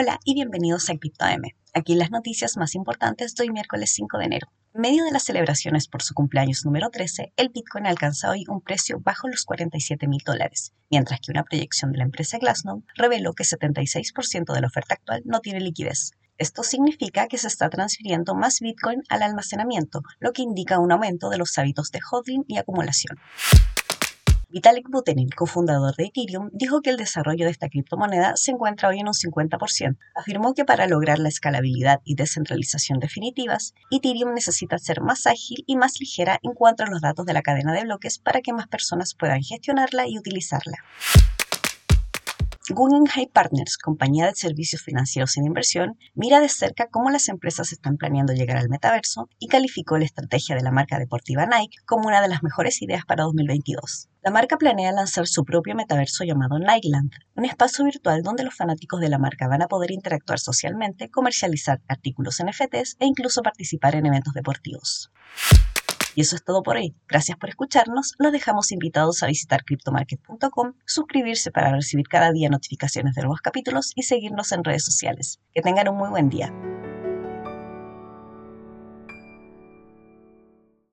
Hola y bienvenidos a CryptoM. Aquí las noticias más importantes de hoy miércoles 5 de enero. En medio de las celebraciones por su cumpleaños número 13, el Bitcoin alcanza hoy un precio bajo los 47 mil dólares, mientras que una proyección de la empresa Glassnode reveló que 76% de la oferta actual no tiene liquidez. Esto significa que se está transfiriendo más Bitcoin al almacenamiento, lo que indica un aumento de los hábitos de hodling y acumulación. Vitalik Buterin, cofundador de Ethereum, dijo que el desarrollo de esta criptomoneda se encuentra hoy en un 50%. Afirmó que para lograr la escalabilidad y descentralización definitivas, Ethereum necesita ser más ágil y más ligera en cuanto a los datos de la cadena de bloques para que más personas puedan gestionarla y utilizarla. Guggenheim Partners, compañía de servicios financieros en inversión, mira de cerca cómo las empresas están planeando llegar al metaverso y calificó la estrategia de la marca deportiva Nike como una de las mejores ideas para 2022. La marca planea lanzar su propio metaverso llamado Nightland, un espacio virtual donde los fanáticos de la marca van a poder interactuar socialmente, comercializar artículos NFTs e incluso participar en eventos deportivos. Y eso es todo por hoy. Gracias por escucharnos. Los dejamos invitados a visitar cryptomarket.com, suscribirse para recibir cada día notificaciones de nuevos capítulos y seguirnos en redes sociales. Que tengan un muy buen día.